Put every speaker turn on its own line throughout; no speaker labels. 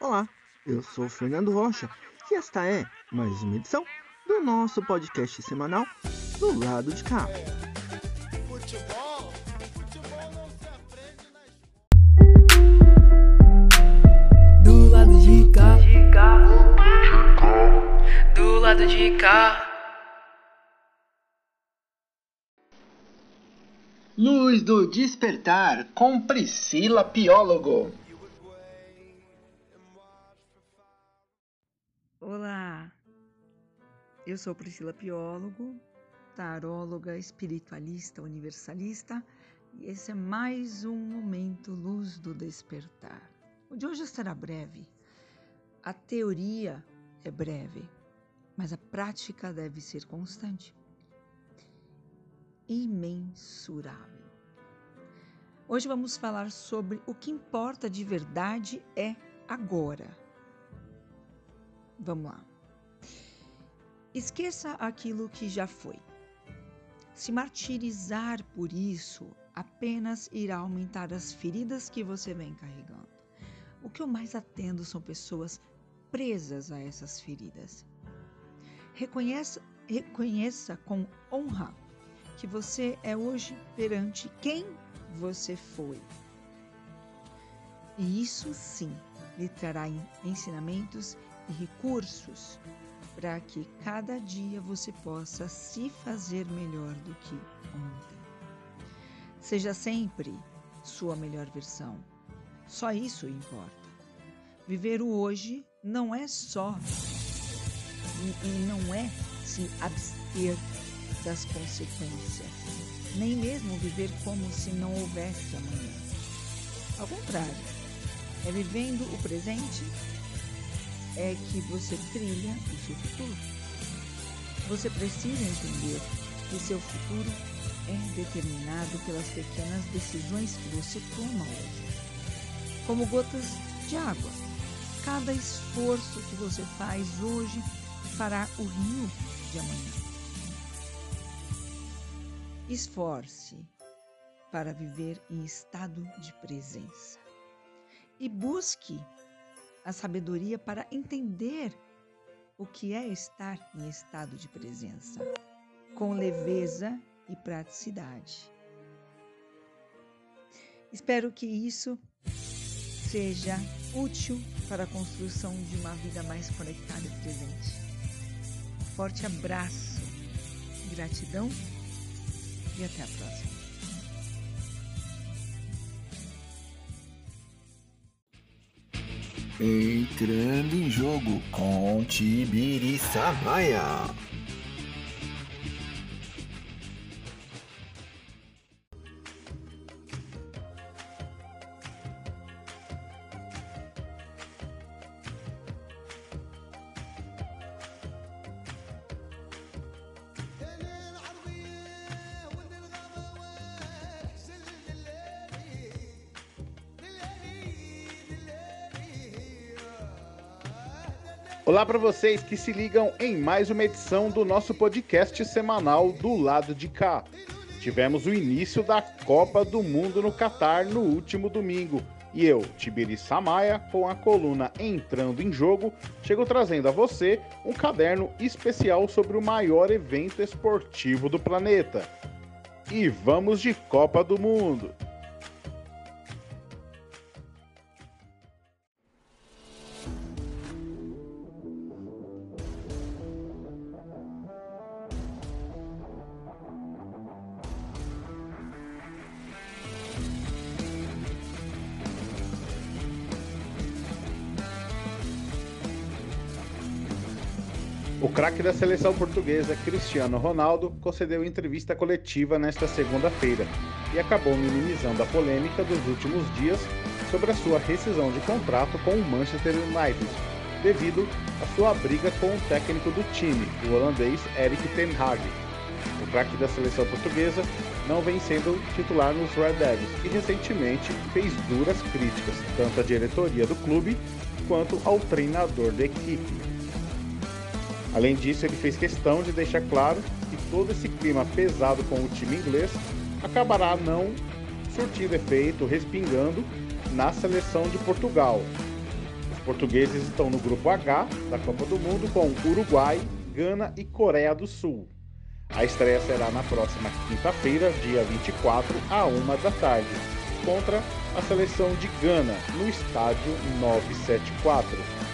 Olá, eu sou Fernando Rocha e esta é mais uma edição do nosso podcast semanal do lado de cá.
Do lado de cá, do lado de cá.
Luz do Despertar com Priscila Piólogo.
Eu sou Priscila Piólogo, taróloga, espiritualista, universalista, e esse é mais um momento Luz do Despertar. O de hoje será breve. A teoria é breve, mas a prática deve ser constante imensurável. Hoje vamos falar sobre o que importa de verdade é agora. Vamos lá. Esqueça aquilo que já foi. Se martirizar por isso apenas irá aumentar as feridas que você vem carregando. O que eu mais atendo são pessoas presas a essas feridas. Reconheça, reconheça com honra que você é hoje perante quem você foi. E isso sim lhe trará ensinamentos e recursos para que cada dia você possa se fazer melhor do que ontem. Seja sempre sua melhor versão. Só isso importa. Viver o hoje não é só e, e não é se abster das consequências, nem mesmo viver como se não houvesse amanhã. Ao contrário, é vivendo o presente é que você trilha o seu futuro. Você precisa entender que seu futuro é determinado pelas pequenas decisões que você toma hoje. Como gotas de água, cada esforço que você faz hoje fará o rio de amanhã. Esforce para viver em estado de presença e busque a sabedoria para entender o que é estar em estado de presença, com leveza e praticidade. Espero que isso seja útil para a construção de uma vida mais conectada e presente. Forte abraço, gratidão e até a próxima.
Entrando em jogo com Tibiriça
Olá para vocês que se ligam em mais uma edição do nosso podcast semanal do lado de cá. Tivemos o início da Copa do Mundo no Catar no último domingo e eu, Tibiri Samaia, com a coluna Entrando em Jogo, chego trazendo a você um caderno especial sobre o maior evento esportivo do planeta. E vamos de Copa do Mundo! Craque da seleção portuguesa, Cristiano Ronaldo, concedeu entrevista coletiva nesta segunda-feira e acabou minimizando a polêmica dos últimos dias sobre a sua rescisão de contrato com o Manchester United, devido à sua briga com o técnico do time, o holandês Erik ten Hag. O craque da seleção portuguesa não vem sendo titular nos Red Devils e recentemente fez duras críticas tanto à diretoria do clube quanto ao treinador da equipe. Além disso, ele fez questão de deixar claro que todo esse clima pesado com o time inglês acabará não surtindo efeito, respingando na seleção de Portugal. Os portugueses estão no grupo H da Copa do Mundo com Uruguai, Gana e Coreia do Sul. A estreia será na próxima quinta-feira, dia 24, à 1 da tarde, contra a seleção de Gana, no estádio 974.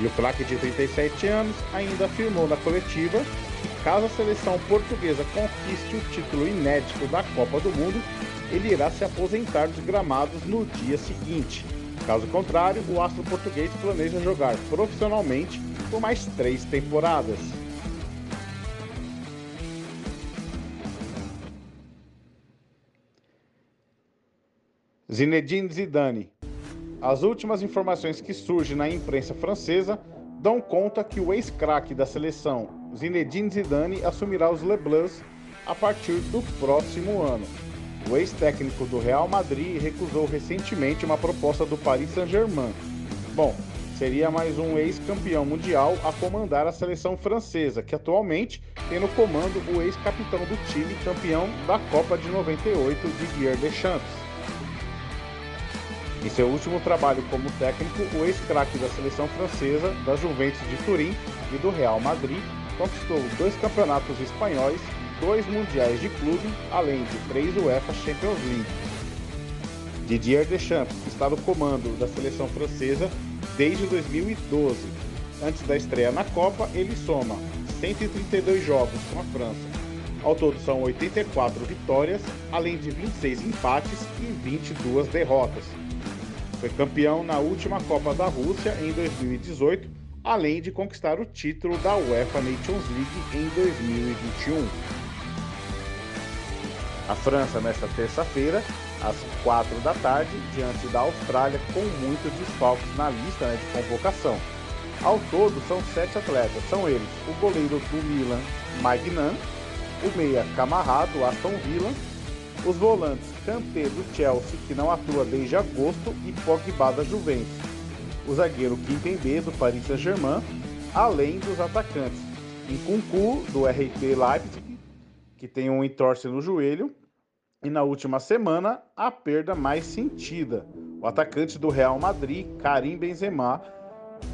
O craque de 37 anos ainda afirmou na coletiva que caso a seleção portuguesa conquiste o título inédito da Copa do Mundo, ele irá se aposentar dos gramados no dia seguinte. Caso contrário, o astro português planeja jogar profissionalmente por mais três temporadas. Zinedine Zidane. As últimas informações que surgem na imprensa francesa dão conta que o ex-craque da seleção, Zinedine Zidane, assumirá os Le Bleus a partir do próximo ano. O ex-técnico do Real Madrid recusou recentemente uma proposta do Paris Saint-Germain. Bom, seria mais um ex-campeão mundial a comandar a seleção francesa, que atualmente tem no comando o ex-capitão do time campeão da Copa de 98, Didier Deschamps. Em seu último trabalho como técnico, o ex-craque da seleção francesa, da Juventus de Turim e do Real Madrid conquistou dois campeonatos espanhóis, dois mundiais de clube, além de três UEFA Champions League. Didier Deschamps está no comando da seleção francesa desde 2012. Antes da estreia na Copa, ele soma 132 jogos com a França. Ao todo são 84 vitórias, além de 26 empates e 22 derrotas. Foi campeão na última Copa da Rússia em 2018, além de conquistar o título da UEFA Nations League em 2021. A França, nesta terça-feira, às 4 da tarde, diante da Austrália, com muitos desfalques na lista né, de convocação. Ao todo, são sete atletas. São eles o goleiro do Milan, Magnan, o meia Camarra, do Aston Villa, os volantes Kanté do Chelsea, que não atua desde agosto, e Pogba da Juventus. O zagueiro Kimpembe do Paris Saint-Germain, além dos atacantes Nkunku do RB Leipzig, que tem um entorse no joelho, e na última semana a perda mais sentida, o atacante do Real Madrid, Karim Benzema,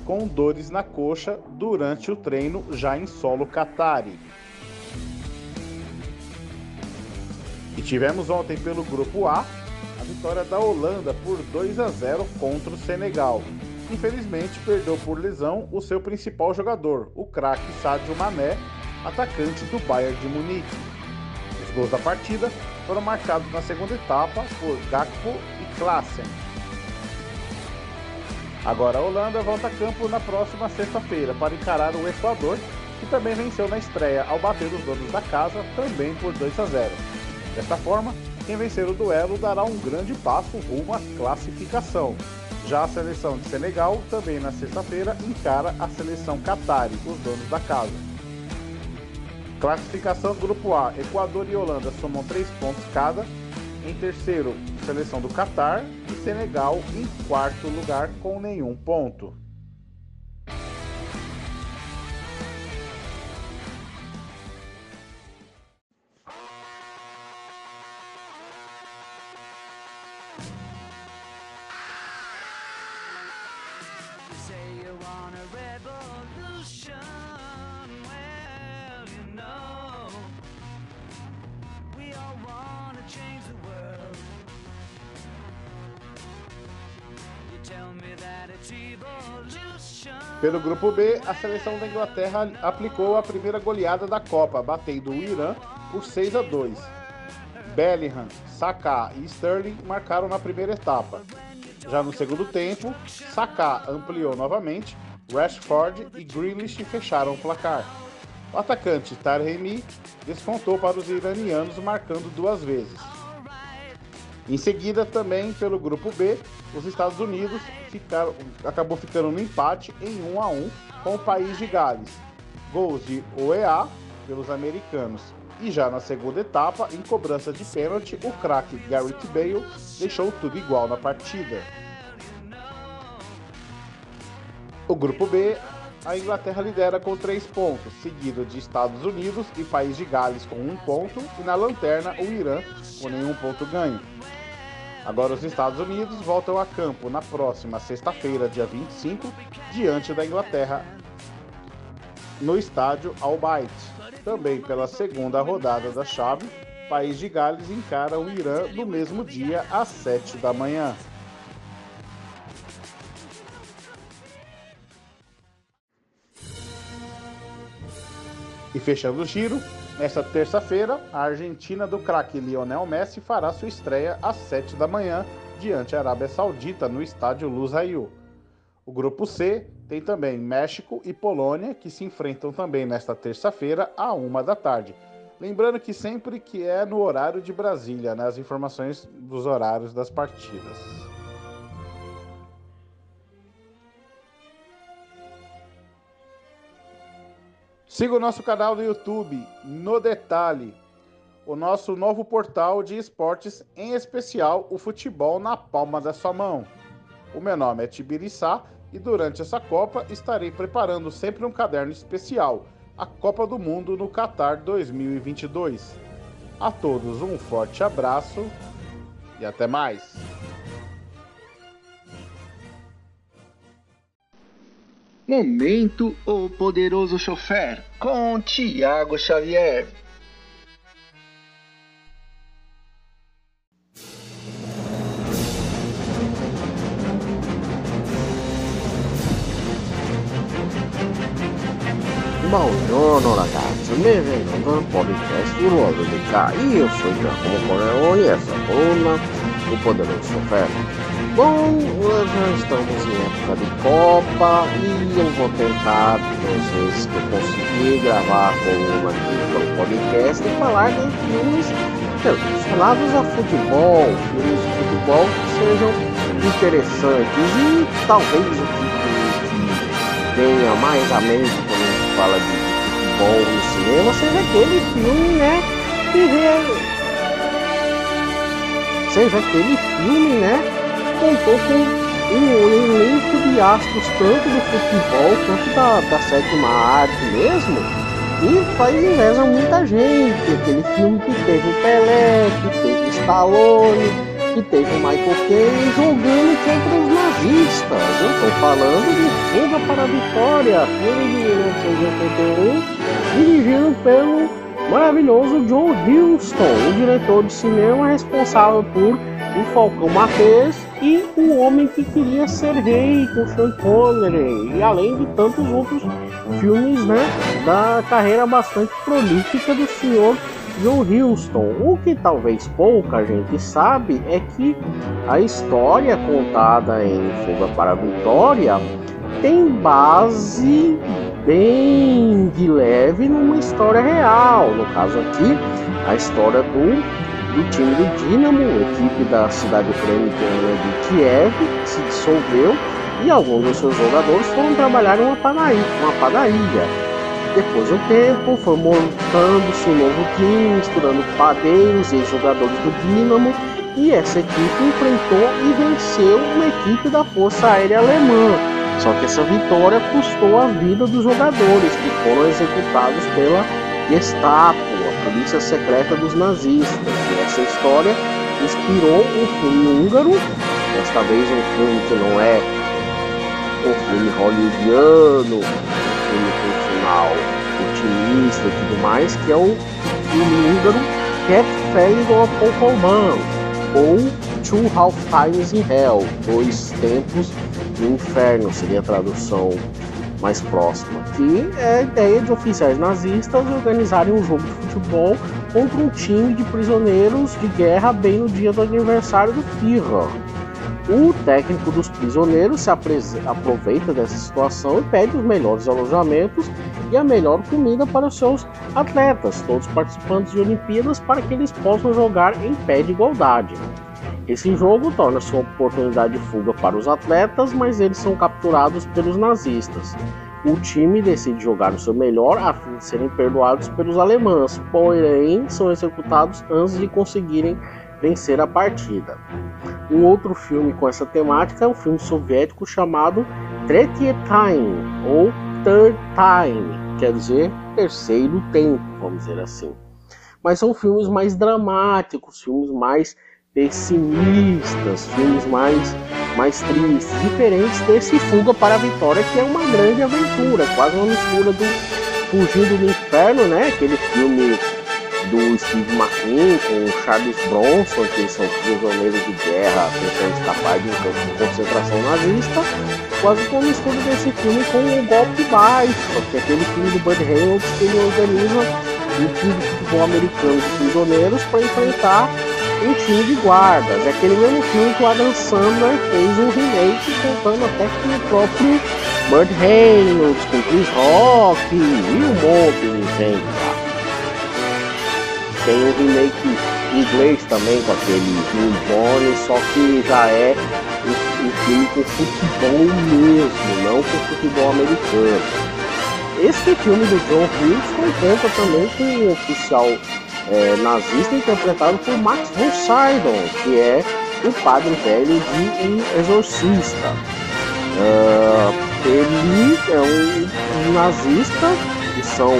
com dores na coxa durante o treino já em solo Qatari. E tivemos ontem pelo grupo A a vitória da Holanda por 2 a 0 contra o Senegal. Infelizmente perdeu por lesão o seu principal jogador, o craque Sadio Mané, atacante do Bayern de Munique. Os gols da partida foram marcados na segunda etapa por Gakpo e Klaassen. Agora a Holanda volta a campo na próxima sexta-feira para encarar o Equador, que também venceu na estreia ao bater os donos da casa, também por 2 a 0. Desta forma, quem vencer o duelo dará um grande passo rumo à classificação. Já a seleção de Senegal, também na sexta-feira, encara a seleção Qatari, os donos da casa. Classificação Grupo A: Equador e Holanda somam 3 pontos cada. Em terceiro, seleção do Catar e Senegal em quarto lugar com nenhum ponto. Grupo B, a seleção da Inglaterra aplicou a primeira goleada da Copa, batendo o Irã por 6 a 2. Bellingham, Saka e Sterling marcaram na primeira etapa. Já no segundo tempo, Saka ampliou novamente, Rashford e Grealish fecharam o placar. O atacante Taremi descontou para os iranianos, marcando duas vezes. Em seguida, também pelo grupo B, os Estados Unidos ficaram, acabou ficando no empate em 1 a 1 com o país de Gales. Gols de OEA pelos americanos. E já na segunda etapa, em cobrança de pênalti, o craque Garrett Bale deixou tudo igual na partida. O grupo B, a Inglaterra lidera com três pontos, seguido de Estados Unidos e País de Gales com um ponto, e na lanterna o Irã com nenhum ponto ganho. Agora os Estados Unidos voltam a campo na próxima sexta-feira, dia 25, diante da Inglaterra, no estádio Al Bayt. Também pela segunda rodada da chave, País de Gales encara o Irã no mesmo dia às 7 da manhã. E fechando o giro, nesta terça-feira, a Argentina do craque Lionel Messi fará sua estreia às 7 da manhã diante a Arábia Saudita no estádio Lusail. O grupo C tem também México e Polônia que se enfrentam também nesta terça-feira à uma da tarde. Lembrando que sempre que é no horário de Brasília, né, as informações dos horários das partidas. Siga o nosso canal no YouTube, no Detalhe, o nosso novo portal de esportes, em especial o futebol na palma da sua mão. O meu nome é Tibiriçá e durante essa Copa estarei preparando sempre um caderno especial, a Copa do Mundo no Qatar 2022. A todos um forte abraço e até mais!
Momento O Poderoso Chofer com Tiago Xavier.
Buongiorno ragazzi, benvenuto al podcast di Ruolo di K. Io sono Giacomo Corleone e essa coluna O Poderoso Chofer. Bom, já estamos em época de Copa e eu vou tentar, às vezes que eu conseguir, gravar a coluna aqui pelo podcast e falar de filmes relacionados a futebol, filmes de futebol que sejam interessantes e talvez o que, venha mais à mente quando a gente fala de futebol no cinema seja aquele filme, né, que re... seja aquele filme, né, contou com um elenco de astros tanto do futebol quanto da, da sétima arte mesmo e faz inveja muita gente. Aquele filme que teve o Pelé, que teve o Stallone, que teve o Michael Caine jogando contra os nazistas. Eu estou falando de Fuga para a Vitória, filme de 1981, dirigido pelo maravilhoso John Huston, o diretor de cinema responsável por O Falcão Marquês e O Homem que Queria Ser Rei, com Sean Connery, e além de tantos outros filmes né, da carreira bastante prolífica do senhor John Huston. O que talvez pouca gente sabe é que a história contada em Fuga para a Vitória tem base bem de leve numa história real. No caso aqui, a história do do time do Dinamo, equipe da cidade ucraniana de Kiev, se dissolveu e alguns dos seus jogadores foram trabalhar em uma padaria. Uma padaria. Depois de um tempo, foi montando-se um novo time, misturando padeiros e jogadores do Dinamo, e essa equipe enfrentou e venceu uma equipe da Força Aérea Alemã. Só que essa vitória custou a vida dos jogadores, que foram executados pela Gestapo, a polícia secreta dos nazistas. E essa história inspirou um filme húngaro, desta vez um filme que não é um filme hollywoodiano, um filme com final otimista e tudo mais, que é o filme húngaro Cat Fairy Pokémon, ou Two Half Times in Hell, Dois Tempos do Inferno, seria a tradução mais próxima, que é a ideia de oficiais nazistas organizarem um jogo de futebol contra um time de prisioneiros de guerra bem no dia do aniversário do Führer. O técnico dos prisioneiros se aproveita dessa situação e pede os melhores alojamentos e a melhor comida para os seus atletas, todos participantes de Olimpíadas, para que eles possam jogar em pé de igualdade. Esse jogo torna-se uma oportunidade de fuga para os atletas, mas eles são capturados pelos nazistas. O time decide jogar o seu melhor a fim de serem perdoados pelos alemães, porém são executados antes de conseguirem vencer a partida. Um outro filme com essa temática é um filme soviético chamado Tretye Time ou Third Time, quer dizer terceiro tempo, vamos dizer assim. Mas são filmes mais dramáticos, filmes mais pessimistas, filmes mais, mais tristes, diferentes desse Fuga para a Vitória, que é uma grande aventura, quase uma mistura do Fugindo do Inferno, né? Aquele filme do Steve McQueen com o Charles Bronson, que são prisioneiros de guerra tentando escapar de um campo de concentração nazista, quase com a mistura desse filme com o Golpe Baixo, que é aquele filme do Bud Reynolds que ele organiza um time de futebol americano de prisioneiros para enfrentar um time de guardas. É aquele mesmo filme que o Adam Sandler fez um remake contando até com o próprio Bud Reynolds, com Chris Rock e um monte de gente. Tem um remake em inglês também com aquele Jim Jones, só que já é um, um filme com futebol mesmo, não com futebol americano. Esse filme do John Hughes conta também com um oficial é, nazista interpretado por Max von Sydow, que é o padre velho de Um Exorcista. Uh, ele é um, um, nazista, e são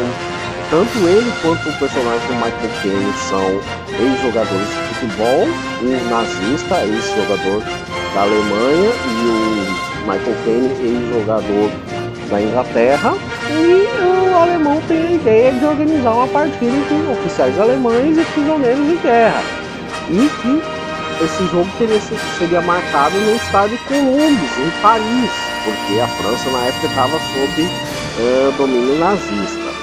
tanto ele quanto o personagem do Michael Caine são ex-jogadores de futebol, um nazista, ex-jogador da Alemanha, e o Michael Caine, ex-jogador da Inglaterra, e o alemão tem a ideia de organizar uma partida com oficiais alemães e prisioneiros de guerra. E que esse jogo teria, seria marcado no estádio Columbus, em Paris, porque a França na época estava sob uh, domínio nazista.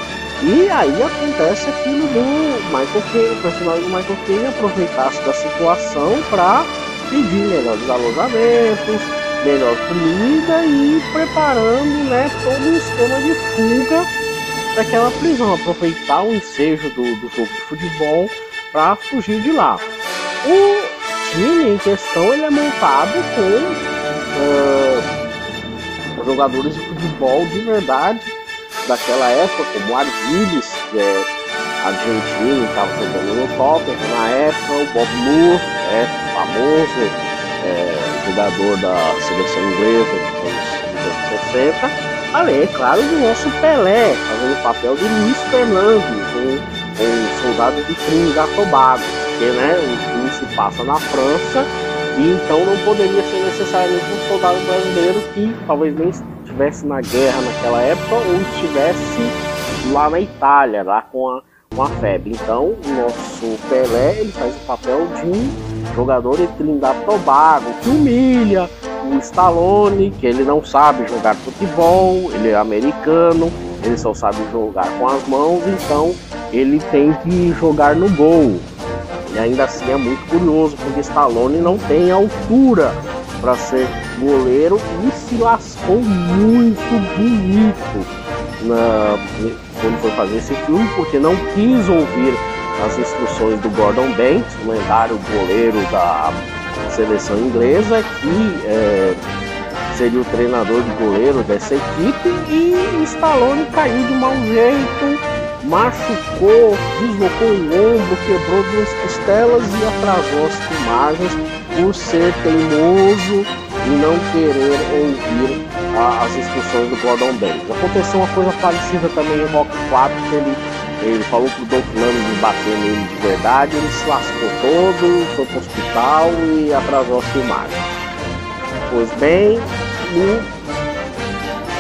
E aí acontece aquilo do Michael Caine, o personagem do Michael Caine aproveitasse da situação para pedir melhores alojamentos, melhor comida e preparando né, todo um esquema de fuga daquela prisão, aproveitar o ensejo do, do jogo de futebol para fugir de lá. O time em questão ele é montado com uh, jogadores de futebol de verdade daquela época, como Arviles, que é argentino, estava jogando no Tottenham na época, o Bob Moore, é famoso é, jogador da seleção inglesa dos anos 60, além, é claro, do nosso Pelé, fazendo o papel de Luiz Fernandes, um, um soldado de Trinidad Tobago, porque né, o filme se passa na França e então não poderia ser necessariamente um soldado brasileiro que talvez nem estivesse na guerra naquela época ou estivesse lá na Itália, lá com a, com a. Então, o nosso Pelé ele faz o papel de um jogador de Trindade Tobago, que humilha o Stallone, que ele não sabe jogar futebol, ele é americano, ele só sabe jogar com as mãos, então ele tem que jogar no gol. E ainda assim é muito curioso, porque Stallone não tem altura para ser goleiro e se lascou muito bonito na, quando foi fazer esse filme, porque não quis ouvir as instruções do Gordon Banks, o lendário goleiro da seleção inglesa, que é, seria o treinador de goleiro dessa equipe, e Stallone caiu de mau jeito, machucou, deslocou o ombro, quebrou duas costelas e atrasou as filmagens por ser teimoso e não querer ouvir a, as instruções do Gordon Banks. Aconteceu uma coisa parecida também em Rock 4, que ele, ele falou pro Dolph Lundgren bater nele de verdade, ele se lascou todo, foi pro hospital e atrasou as filmagens. Pois bem, o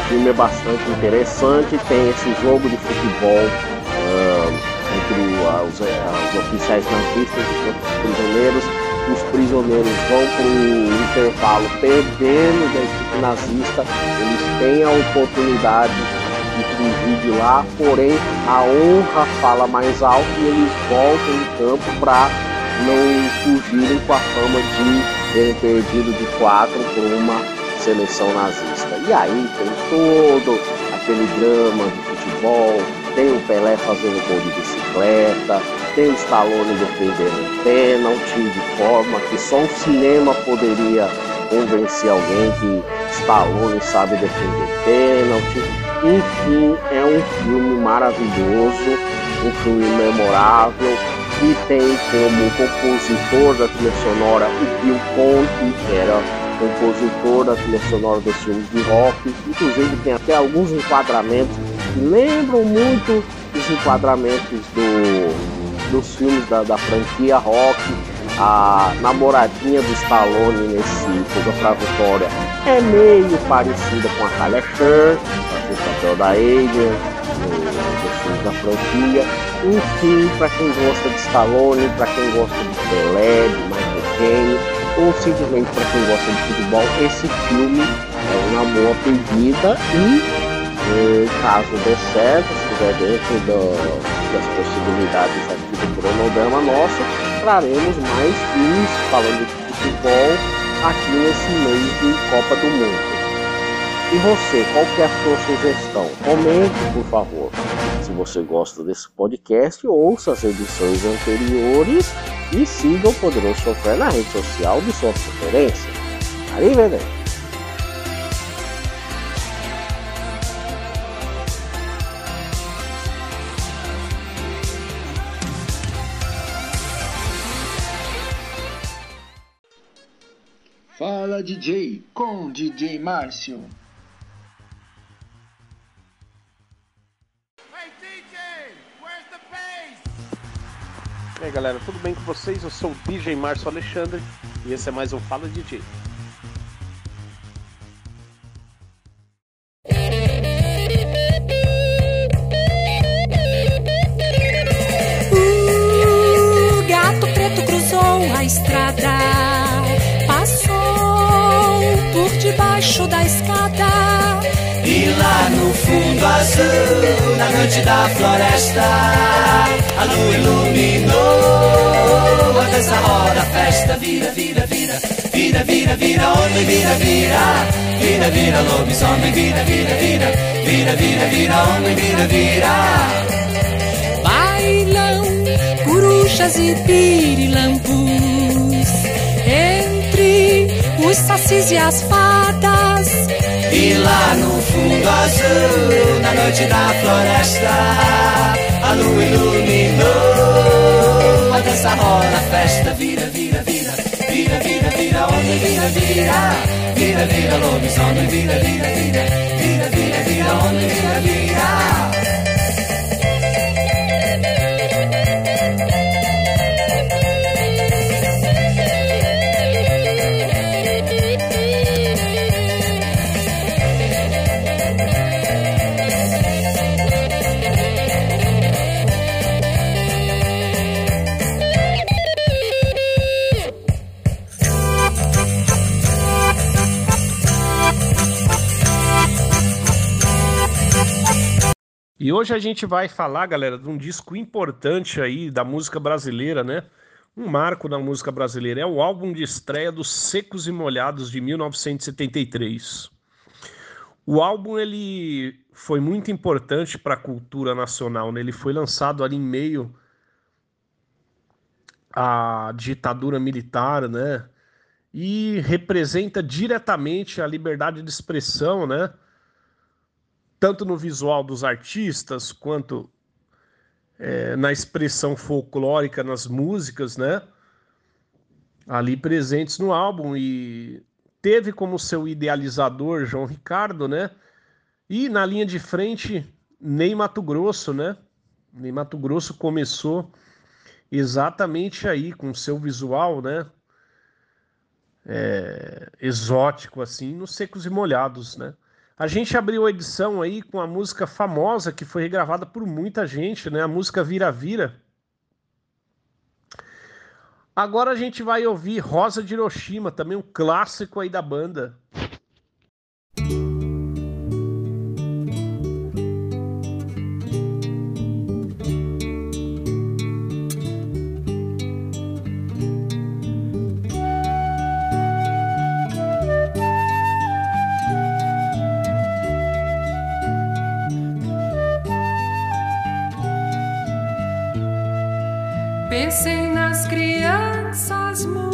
filme é bastante interessante, tem esse jogo de futebol uh, entre uh, os, uh, os, oficiais nazistas e os prisioneiros. Os prisioneiros vão para o intervalo perdendo da equipe nazista, eles têm a oportunidade de fugir de lá, porém a honra fala mais alto e eles voltam em campo para não fugirem com a fama de terem perdido de quatro por uma seleção nazista. E aí tem todo aquele drama de futebol, tem o Pelé fazendo gol de bicicleta, tem o Stallone defendendo pênalti de forma que só o cinema poderia convencer alguém que Stallone sabe defender pênalti. Enfim, é um filme maravilhoso, um filme memorável que tem como compositor da trilha sonora o Bill Conti, que era compositor da trilha sonora dos filmes de rock. Inclusive tem até alguns enquadramentos que lembram muito os enquadramentos do, dos filmes da, da franquia rock. a namoradinha do Stallone nesse Fuga pra Vitória é meio parecida com a Talia Shire, o papel da Alien, filmes da franquia. Enfim, para quem gosta de Stallone, para quem gosta de Pelé, de Michael Caine, ou simplesmente para quem gosta de futebol, esse filme é uma boa pedida e, eh, caso dê certo, estiver dentro do, das possibilidades aqui do cronograma nosso, traremos mais filmes falando de futebol aqui nesse mês de Copa do Mundo. E você, qual que é a sua sugestão? Comente, por favor. Se você gosta desse podcast, ouça as edições anteriores e siga o Poderoso Sofrer na rede social de sua preferência. Arrivederci.
Fala DJ com DJ Márcio.
E aí galera, tudo bem com vocês? Eu sou o DJ Márcio Alexandre e esse é mais um Fala DJ.
O gato preto cruzou a estrada,
fundo azul, na noite da floresta, a lua iluminou. A dança roda, a festa vira, vira, vira, vira, vira, vira, homem, vira, vira, vira, vira, lobisomem, vira, vira, vira, vira, vira, vira, homem, vira, vira.
Bailam corujas e pirilampus entre os sacis e as fadas.
E lá no fundo azul, na noite da floresta, a lua iluminou. A dança rola, a festa vira, vira, vira, vira, vira, vira, homem, vira, vira, vira, vira, lobisomem, vira, vira, vira, vira, vira, vira, vira, vira.
E hoje a gente vai falar, galera, de um disco importante aí da música brasileira, né? Um marco na música brasileira. É o álbum de estreia dos Secos e Molhados de 1973. O álbum ele foi muito importante para a cultura nacional, né? Ele foi lançado ali em meio à ditadura militar, né? E representa diretamente a liberdade de expressão, né? Tanto no visual dos artistas quanto é, na expressão folclórica nas músicas, né? Ali presentes no álbum e teve como seu idealizador João Ricardo, né? E na linha de frente Ney Mato Grosso, né? Ney Mato Grosso começou exatamente aí com seu visual, né? É, exótico assim, nos secos e molhados, né? A gente abriu a edição aí com a música famosa que foi regravada por muita gente, né? A música Vira Vira. Agora a gente vai ouvir Rosa de Hiroshima, também um clássico aí da banda.
Pensem nas crianças mudas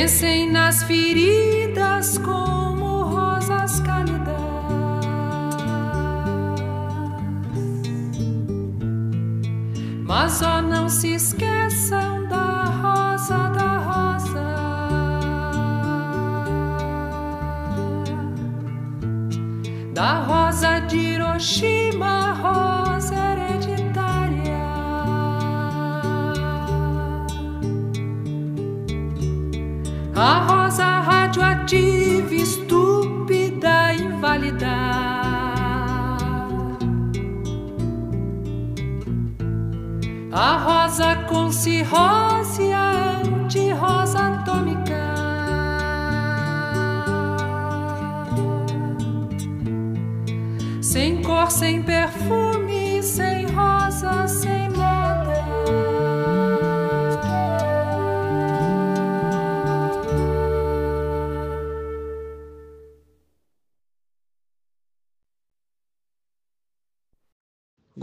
crescem nas feridas como rosas cálidas. Mas ó, não se esqueçam da rosa da rosa. Da rosa de Hiroshima, radioativa, estúpida, inválida. A rosa com cirrose,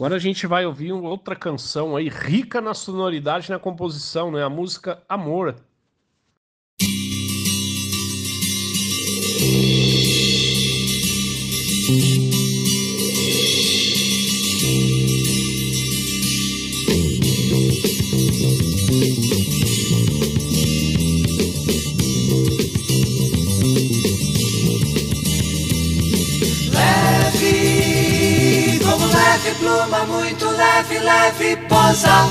Agora a gente vai ouvir outra canção aí, rica na sonoridade e na composição, né? A música Amor.
Leve, posa.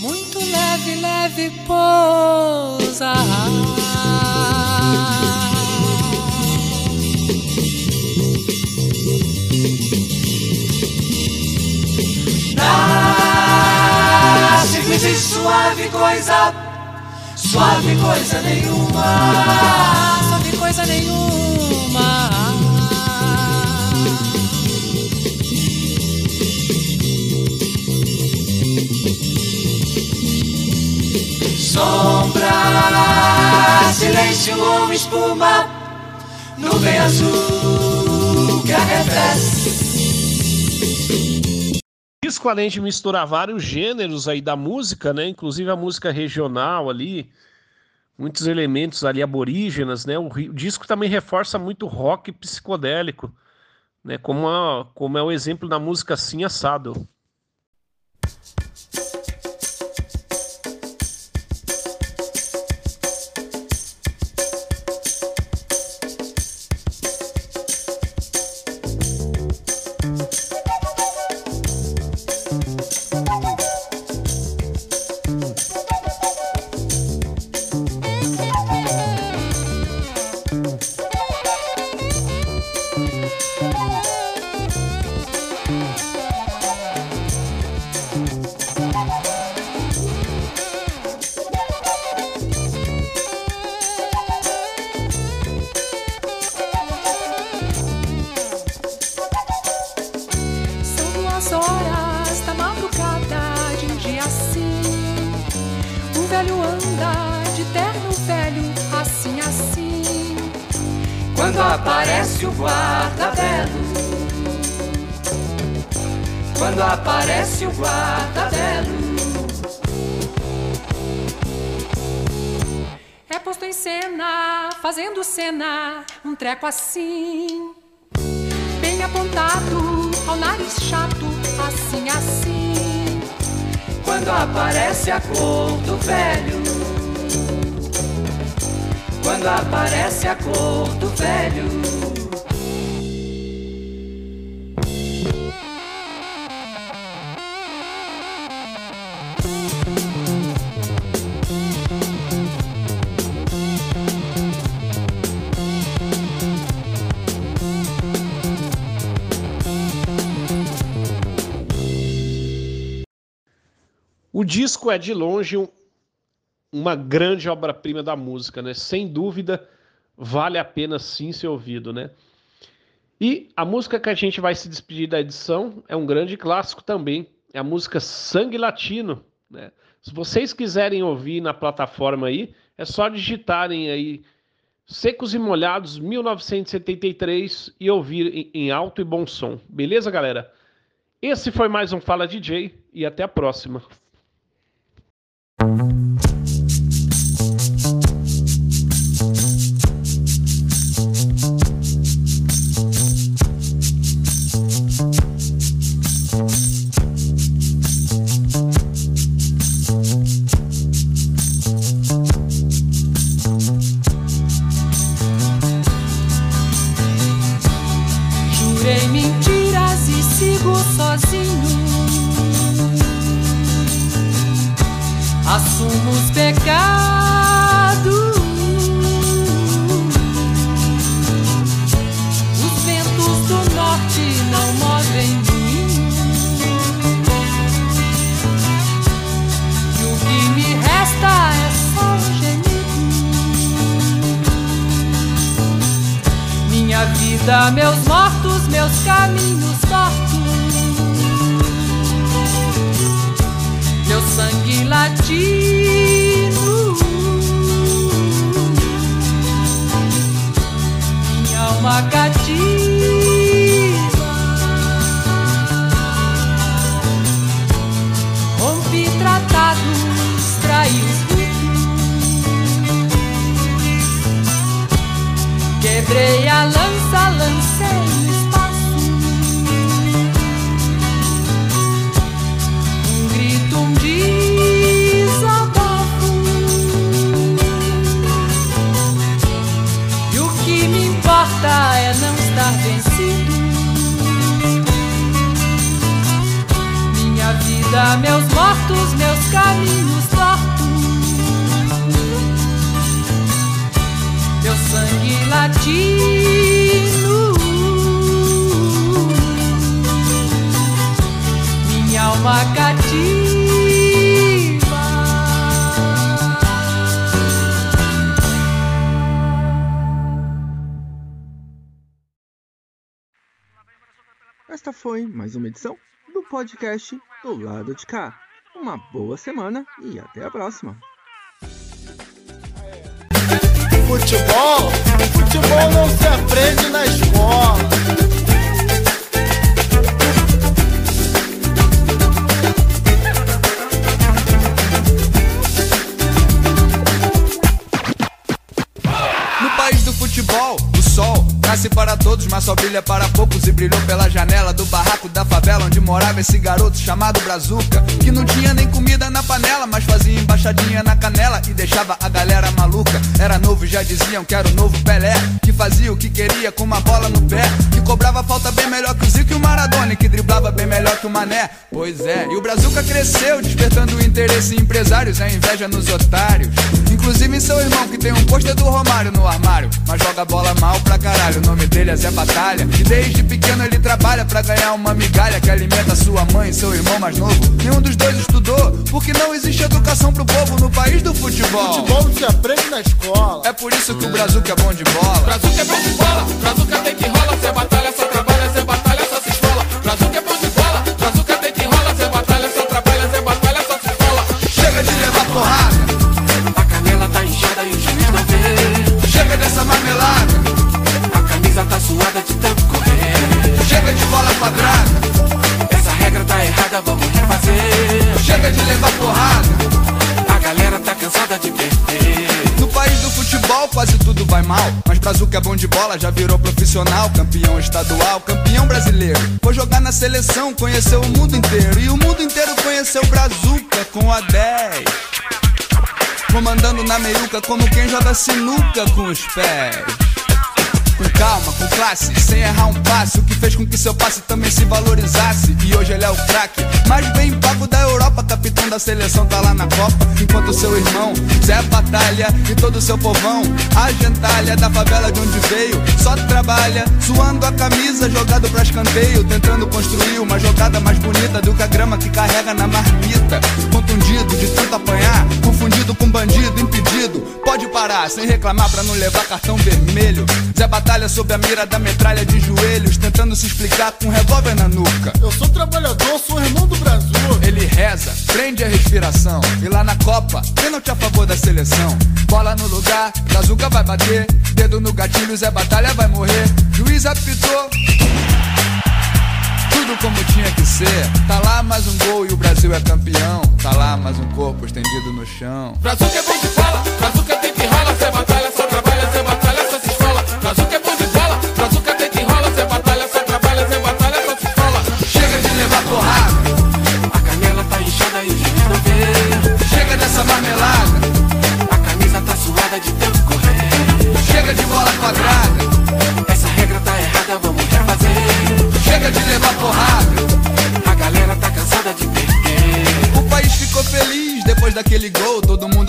Muito leve, leve pousa.
Ah, simples e suave coisa, suave coisa nenhuma.
Sabe coisa nenhuma.
Sombra, silêncio ou espuma, nuvem azul que arrefece.
disco, além de misturar vários gêneros aí da música, né? Inclusive a música regional ali, muitos elementos ali aborígenas, né? O, disco também reforça muito rock psicodélico, né? Como, a- como é o exemplo da música Assim Assado.
Aparece o guarda-belo.
É posto em cena, fazendo cena, um treco assim. Bem apontado, ao nariz chato, assim, assim.
Quando aparece a cor do velho. Quando aparece a cor do velho.
O disco é de longe um- uma grande obra-prima da música, né? Sem dúvida, vale a pena sim ser ouvido, né? E a música que a gente vai se despedir da edição é um grande clássico também. É a música Sangue Latino, né? Se vocês quiserem ouvir na plataforma aí, é só digitarem aí Secos e Molhados 1973 e ouvir em, em alto e bom som. Beleza, galera? Esse foi mais um Fala DJ e até a próxima.
Esta foi mais uma edição do podcast do lado de cá. Uma boa semana e até a próxima.
Futebol, futebol não se aprende na escola.
Nasce para todos, mas só brilha para poucos e brilhou pela janela do barraco da favela onde morava esse garoto chamado Brazuca, que não tinha nem comida na panela, mas fazia embaixadinha na canela e deixava a galera maluca. Era novo e já diziam que era o novo Pelé, fazia o que queria com uma bola no pé, que cobrava falta bem melhor que o Zico e o Maradona, que driblava bem melhor que o Mané. Pois é, e o Brazuca cresceu, despertando o interesse em empresários, a inveja nos otários. Inclusive em seu irmão, que tem um pôster do Romário no armário, mas joga bola mal pra caralho. O nome dele é Zé Batalha. E desde pequeno ele trabalha pra ganhar uma migalha que alimenta sua mãe e seu irmão mais novo. Nenhum dos dois estudou, porque não existe educação pro povo no país do futebol.
Futebol se aprende na escola.
É por isso que o Brazuca é bom de bola. Quase tudo vai mal Brazuca é bom de bola, já virou profissional Campeão estadual, campeão brasileiro. Foi jogar na seleção, conheceu o mundo inteiro. E o mundo inteiro conheceu Brazuca com a 10 Comandando na meiuca como quem joga sinuca com os pés. Com calma, com classe, sem errar um passe. O que fez com que seu passe também se valorizasse. E hoje ele é o craque, mais bem pago da Europa. Capitão da seleção tá lá na Copa. Enquanto seu irmão, Zé Batalha e todo seu povão, a gentalha da favela de onde veio, só trabalha, suando a camisa, jogado pra escanteio. Tentando construir uma jogada mais bonita do que a grama que carrega na marmita. Contundido de tanto apanhar, confundido com bandido, impedido. Pode parar, sem reclamar pra não levar cartão vermelho. Zé Batalha sob a mira da metralha de joelhos, tentando se explicar com um revólver na nuca.
Eu sou trabalhador, sou irmão do Brasil.
Ele reza, prende a respiração. E lá na Copa, pênalti a favor da seleção. Bola no lugar, Brazuca vai bater. Dedo no gatilho, Zé Batalha vai morrer. Juiz apitou. Tudo como tinha que ser. Tá lá mais um gol e o Brasil é campeão. Tá lá mais um corpo estendido no chão.
Brazuca é bom de bola, Brazuca Chega de tanto correr. Chega de bola quadrada. Essa regra tá errada, vamos refazer.
Chega de levar porrada.
A galera tá cansada de perder. O país ficou feliz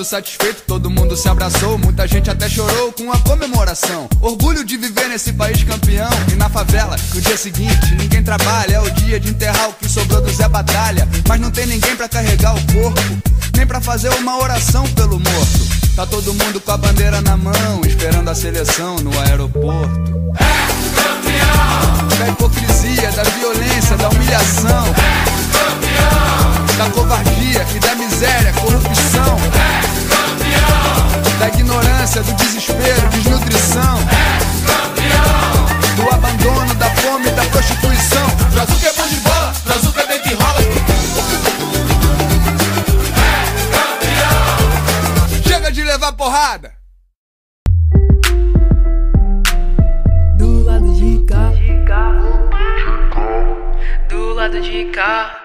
satisfeito, todo mundo se abraçou, muita gente até chorou com a comemoração. Orgulho de viver nesse país campeão. E na favela, no dia seguinte, ninguém trabalha. É o dia de enterrar o que sobrou do Zé Batalha. Mas não tem ninguém pra carregar o corpo, nem pra fazer uma oração pelo morto. Tá todo mundo com a bandeira na mão, esperando a seleção no aeroporto. É campeão! Da hipocrisia, da violência, da humilhação. É! Da covardia e da miséria, corrupção. É campeão! Da ignorância, do desespero, desnutrição. É campeão! Do abandono, da fome, da prostituição.
Brazuca é bom de bola, Brazuca deita e rola.
Chega de levar porrada!
Do lado de cá. Do lado de cá.